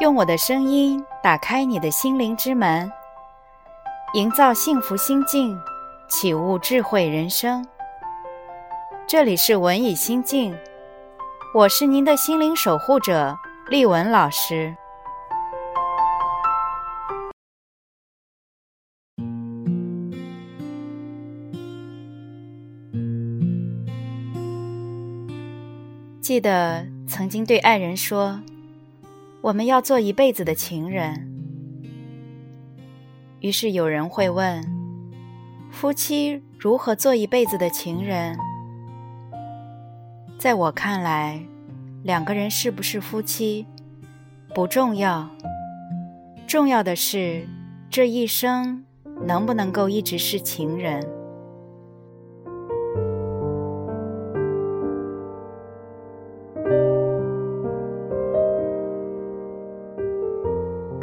用我的声音打开你的心灵之门，营造幸福心境，启悟智慧人生。这里是文艺心境，我是您的心灵守护者丽文老师。记得曾经对爱人说：“我们要做一辈子的情人。”于是有人会问：“夫妻如何做一辈子的情人？”在我看来，两个人是不是夫妻不重要，重要的是这一生能不能够一直是情人。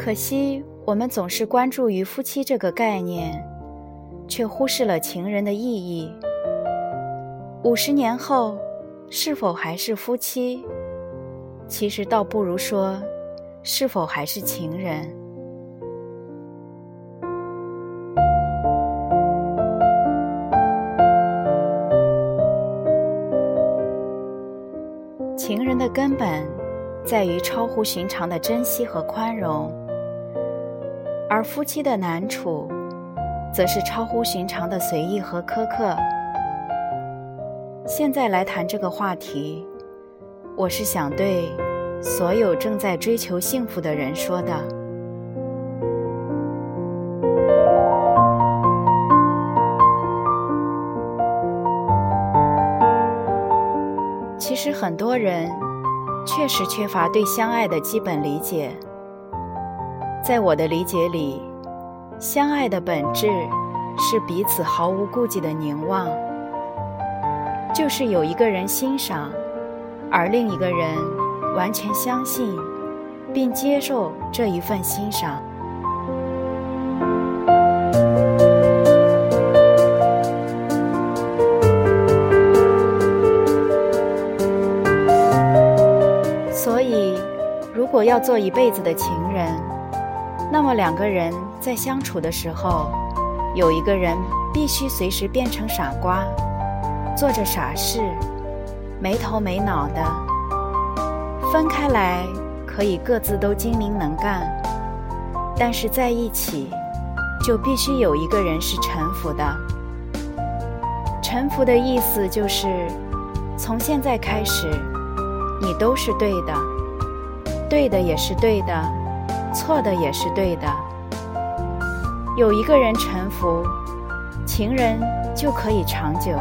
可惜，我们总是关注于夫妻这个概念，却忽视了情人的意义。五十年后，是否还是夫妻？其实倒不如说，是否还是情人？情人的根本，在于超乎寻常的珍惜和宽容。而夫妻的难处，则是超乎寻常的随意和苛刻。现在来谈这个话题，我是想对所有正在追求幸福的人说的。其实很多人确实缺乏对相爱的基本理解。在我的理解里，相爱的本质是彼此毫无顾忌的凝望，就是有一个人欣赏，而另一个人完全相信并接受这一份欣赏。所以，如果要做一辈子的情，那么两个人在相处的时候，有一个人必须随时变成傻瓜，做着傻事，没头没脑的。分开来可以各自都精明能干，但是在一起，就必须有一个人是臣服的。臣服的意思就是，从现在开始，你都是对的，对的也是对的。错的也是对的，有一个人臣服，情人就可以长久。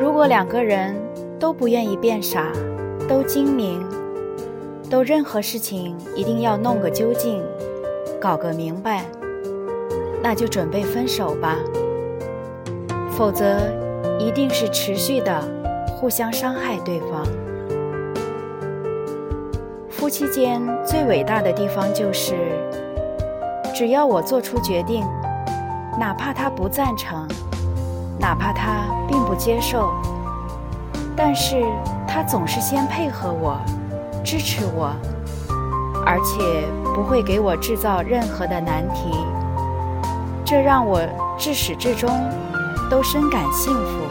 如果两个人都不愿意变傻，都精明，都任何事情一定要弄个究竟，搞个明白。那就准备分手吧，否则一定是持续的互相伤害对方。夫妻间最伟大的地方就是，只要我做出决定，哪怕他不赞成，哪怕他并不接受，但是他总是先配合我，支持我，而且不会给我制造任何的难题。这让我至始至终都深感幸福。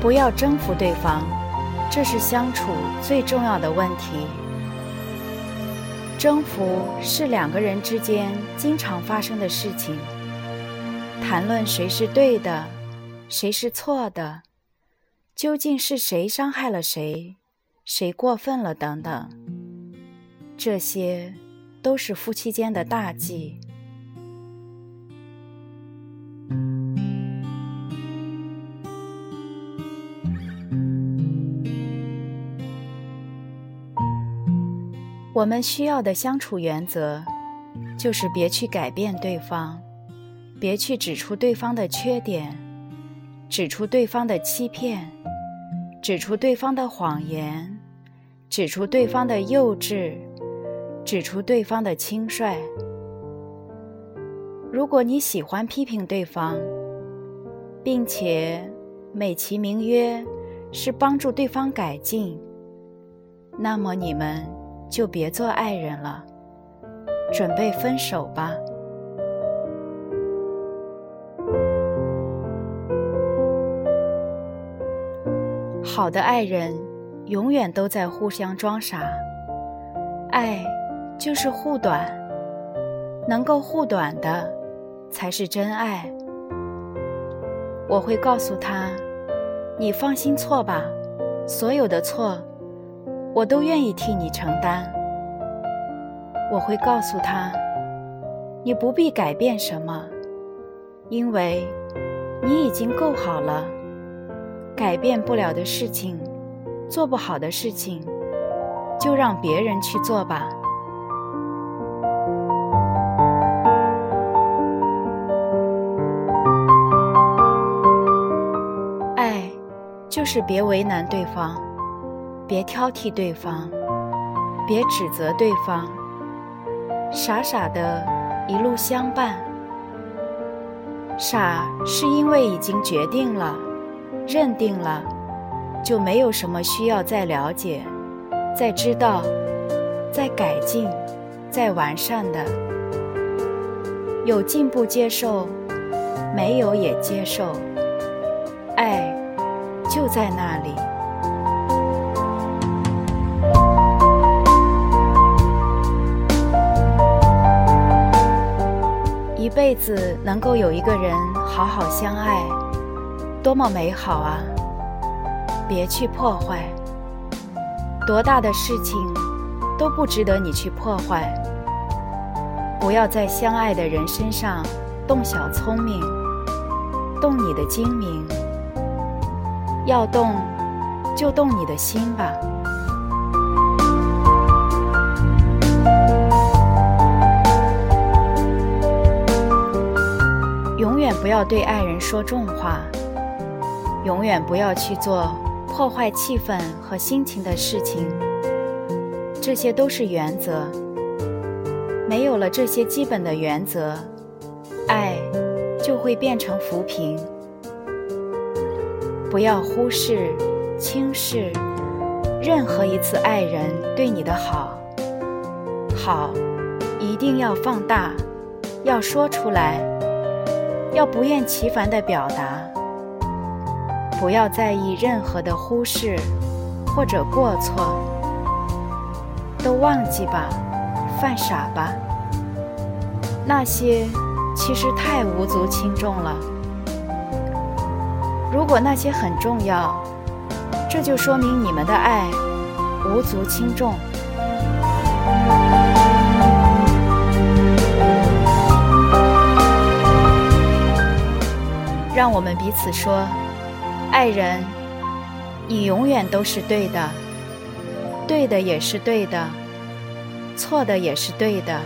不要征服对方，这是相处最重要的问题。征服是两个人之间经常发生的事情。谈论谁是对的，谁是错的，究竟是谁伤害了谁？谁过分了？等等，这些都是夫妻间的大忌。我们需要的相处原则，就是别去改变对方，别去指出对方的缺点，指出对方的欺骗，指出对方的谎言。指出对方的幼稚，指出对方的轻率。如果你喜欢批评对方，并且美其名曰是帮助对方改进，那么你们就别做爱人了，准备分手吧。好的爱人，永远都在互相装傻。爱就是护短，能够护短的，才是真爱。我会告诉他：“你放心错吧，所有的错，我都愿意替你承担。”我会告诉他：“你不必改变什么，因为你已经够好了。”改变不了的事情，做不好的事情，就让别人去做吧。爱，就是别为难对方，别挑剔对方，别指责对方，傻傻的一路相伴。傻是因为已经决定了。认定了，就没有什么需要再了解、再知道、再改进、再完善的。有进步接受，没有也接受，爱就在那里。一辈子能够有一个人好好相爱。多么美好啊！别去破坏，多大的事情都不值得你去破坏。不要在相爱的人身上动小聪明，动你的精明。要动，就动你的心吧。永远不要对爱人说重话。永远不要去做破坏气氛和心情的事情，这些都是原则。没有了这些基本的原则，爱就会变成浮萍。不要忽视、轻视任何一次爱人对你的好，好一定要放大，要说出来，要不厌其烦地表达。不要在意任何的忽视或者过错，都忘记吧，犯傻吧。那些其实太无足轻重了。如果那些很重要，这就说明你们的爱无足轻重。让我们彼此说。爱人，你永远都是对的，对的也是对的，错的也是对的，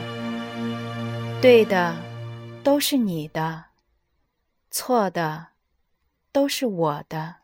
对的都是你的，错的都是我的。